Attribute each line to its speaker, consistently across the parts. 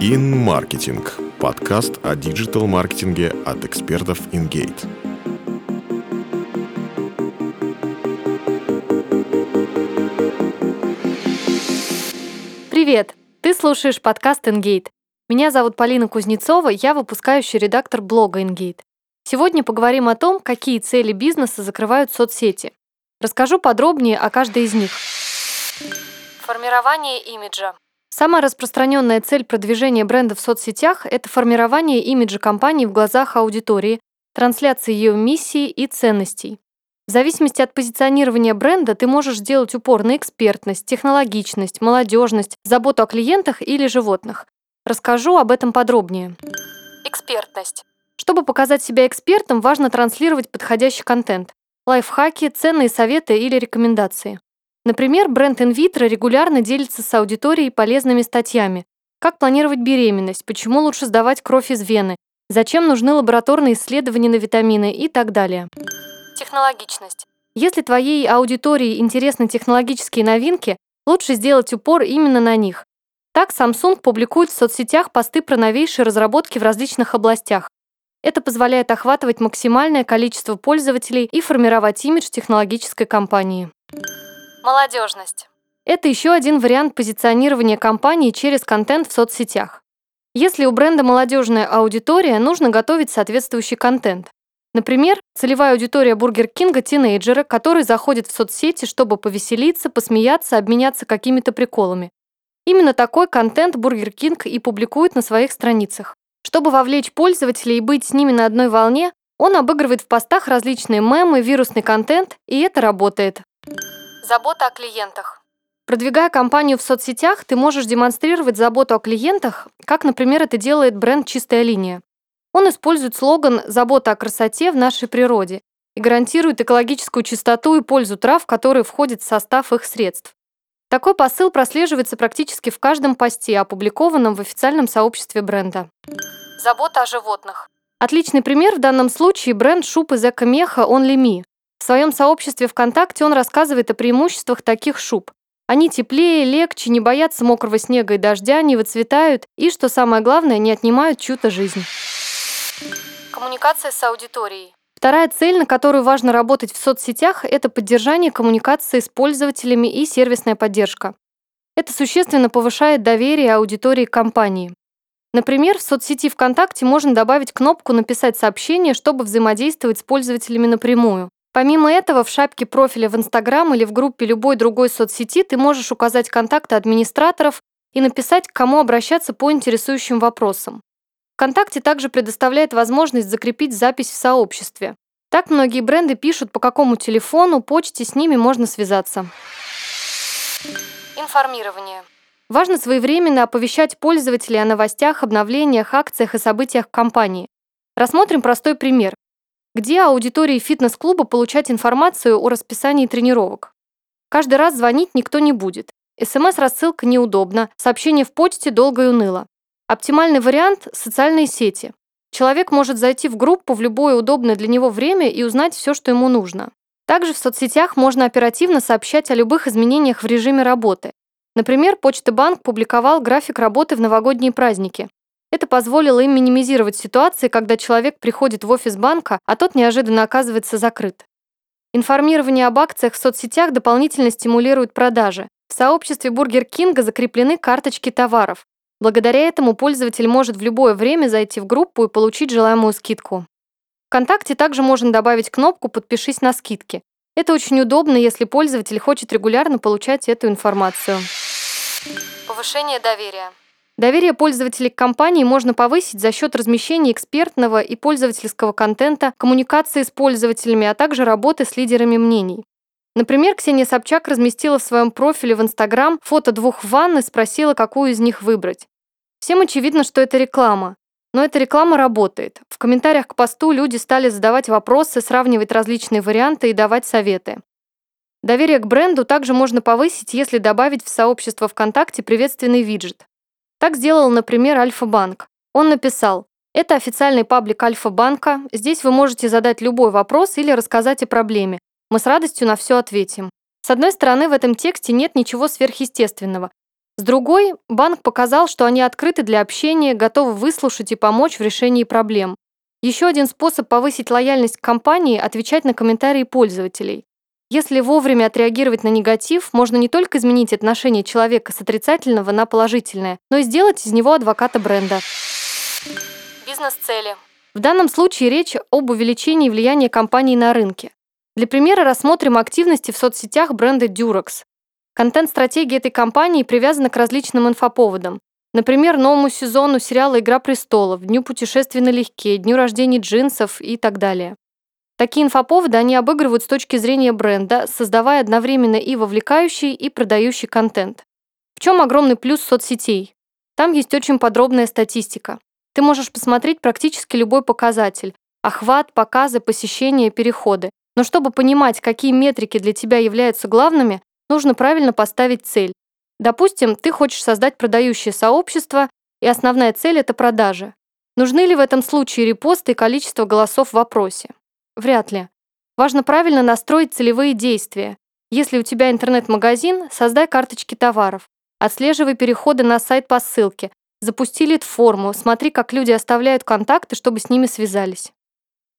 Speaker 1: InMarketing – подкаст о диджитал-маркетинге от экспертов InGate.
Speaker 2: Привет! Ты слушаешь подкаст InGate. Меня зовут Полина Кузнецова, я выпускающий редактор блога InGate. Сегодня поговорим о том, какие цели бизнеса закрывают соцсети. Расскажу подробнее о каждой из них. Формирование имиджа. Самая распространенная цель продвижения бренда в соцсетях – это формирование имиджа компании в глазах аудитории, трансляция ее миссии и ценностей. В зависимости от позиционирования бренда ты можешь сделать упор на экспертность, технологичность, молодежность, заботу о клиентах или животных. Расскажу об этом подробнее. Экспертность. Чтобы показать себя экспертом, важно транслировать подходящий контент. Лайфхаки, ценные советы или рекомендации. Например, бренд InVitro регулярно делится с аудиторией полезными статьями. Как планировать беременность, почему лучше сдавать кровь из вены, зачем нужны лабораторные исследования на витамины и так далее. Технологичность. Если твоей аудитории интересны технологические новинки, лучше сделать упор именно на них. Так Samsung публикует в соцсетях посты про новейшие разработки в различных областях. Это позволяет охватывать максимальное количество пользователей и формировать имидж технологической компании. Молодежность. Это еще один вариант позиционирования компании через контент в соцсетях. Если у бренда молодежная аудитория, нужно готовить соответствующий контент. Например, целевая аудитория Бургер Кинга – тинейджеры, которые заходят в соцсети, чтобы повеселиться, посмеяться, обменяться какими-то приколами. Именно такой контент Burger King и публикует на своих страницах. Чтобы вовлечь пользователей и быть с ними на одной волне, он обыгрывает в постах различные мемы, вирусный контент, и это работает. Забота о клиентах. Продвигая компанию в соцсетях, ты можешь демонстрировать заботу о клиентах, как, например, это делает бренд «Чистая линия». Он использует слоган «Забота о красоте в нашей природе» и гарантирует экологическую чистоту и пользу трав, которые входят в состав их средств. Такой посыл прослеживается практически в каждом посте, опубликованном в официальном сообществе бренда. Забота о животных. Отличный пример в данном случае бренд шуб из эко-меха Only Me. В своем сообществе ВКонтакте он рассказывает о преимуществах таких шуб. Они теплее, легче, не боятся мокрого снега и дождя, не выцветают и, что самое главное, не отнимают чью-то жизнь. Коммуникация с аудиторией. Вторая цель, на которую важно работать в соцсетях, это поддержание коммуникации с пользователями и сервисная поддержка. Это существенно повышает доверие аудитории компании. Например, в соцсети ВКонтакте можно добавить кнопку «Написать сообщение», чтобы взаимодействовать с пользователями напрямую. Помимо этого, в шапке профиля в Инстаграм или в группе любой другой соцсети ты можешь указать контакты администраторов и написать, к кому обращаться по интересующим вопросам. ВКонтакте также предоставляет возможность закрепить запись в сообществе. Так многие бренды пишут, по какому телефону, почте с ними можно связаться. Информирование. Важно своевременно оповещать пользователей о новостях, обновлениях, акциях и событиях компании. Рассмотрим простой пример. Где аудитории фитнес-клуба получать информацию о расписании тренировок? Каждый раз звонить никто не будет. СМС-рассылка неудобна, сообщение в почте долго и уныло. Оптимальный вариант – социальные сети. Человек может зайти в группу в любое удобное для него время и узнать все, что ему нужно. Также в соцсетях можно оперативно сообщать о любых изменениях в режиме работы. Например, Почта Банк публиковал график работы в новогодние праздники. Это позволило им минимизировать ситуации, когда человек приходит в офис банка, а тот неожиданно оказывается закрыт. Информирование об акциях в соцсетях дополнительно стимулирует продажи. В сообществе Бургер Кинга закреплены карточки товаров. Благодаря этому пользователь может в любое время зайти в группу и получить желаемую скидку. ВКонтакте также можно добавить кнопку «Подпишись на скидки». Это очень удобно, если пользователь хочет регулярно получать эту информацию. Повышение доверия. Доверие пользователей к компании можно повысить за счет размещения экспертного и пользовательского контента, коммуникации с пользователями, а также работы с лидерами мнений. Например, Ксения Собчак разместила в своем профиле в Инстаграм фото двух ванн и спросила, какую из них выбрать. Всем очевидно, что это реклама. Но эта реклама работает. В комментариях к посту люди стали задавать вопросы, сравнивать различные варианты и давать советы. Доверие к бренду также можно повысить, если добавить в сообщество ВКонтакте приветственный виджет. Так сделал, например, Альфа-банк. Он написал, это официальный паблик Альфа-банка, здесь вы можете задать любой вопрос или рассказать о проблеме. Мы с радостью на все ответим. С одной стороны, в этом тексте нет ничего сверхъестественного. С другой, банк показал, что они открыты для общения, готовы выслушать и помочь в решении проблем. Еще один способ повысить лояльность компании – отвечать на комментарии пользователей. Если вовремя отреагировать на негатив, можно не только изменить отношение человека с отрицательного на положительное, но и сделать из него адвоката бренда. Бизнес-цели. В данном случае речь об увеличении влияния компании на рынке. Для примера рассмотрим активности в соцсетях бренда Durex. Контент-стратегия этой компании привязана к различным инфоповодам. Например, новому сезону сериала «Игра престолов», Дню путешествий налегке, Дню рождения джинсов и так далее. Такие инфоповоды они обыгрывают с точки зрения бренда, создавая одновременно и вовлекающий, и продающий контент. В чем огромный плюс соцсетей? Там есть очень подробная статистика. Ты можешь посмотреть практически любой показатель – охват, показы, посещения, переходы. Но чтобы понимать, какие метрики для тебя являются главными, нужно правильно поставить цель. Допустим, ты хочешь создать продающее сообщество, и основная цель – это продажи. Нужны ли в этом случае репосты и количество голосов в вопросе? Вряд ли. Важно правильно настроить целевые действия. Если у тебя интернет-магазин, создай карточки товаров. Отслеживай переходы на сайт по ссылке. Запусти лид-форму, смотри, как люди оставляют контакты, чтобы с ними связались.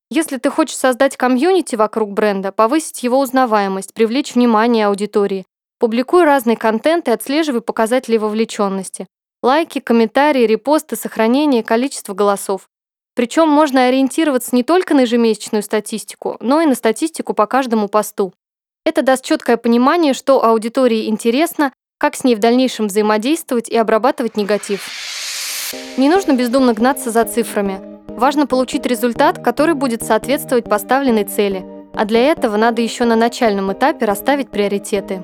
Speaker 2: Если ты хочешь создать комьюнити вокруг бренда, повысить его узнаваемость, привлечь внимание аудитории, публикуй разный контент и отслеживай показатели вовлеченности. Лайки, комментарии, репосты, сохранение, количество голосов. Причем можно ориентироваться не только на ежемесячную статистику, но и на статистику по каждому посту. Это даст четкое понимание, что аудитории интересно, как с ней в дальнейшем взаимодействовать и обрабатывать негатив. Не нужно бездумно гнаться за цифрами. Важно получить результат, который будет соответствовать поставленной цели. А для этого надо еще на начальном этапе расставить приоритеты.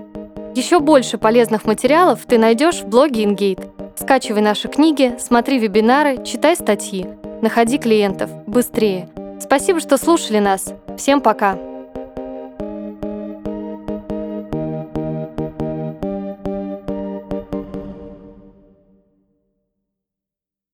Speaker 2: Еще больше полезных материалов ты найдешь в блоге InGate. Скачивай наши книги, смотри вебинары, читай статьи. Находи клиентов. Быстрее. Спасибо, что слушали нас. Всем пока.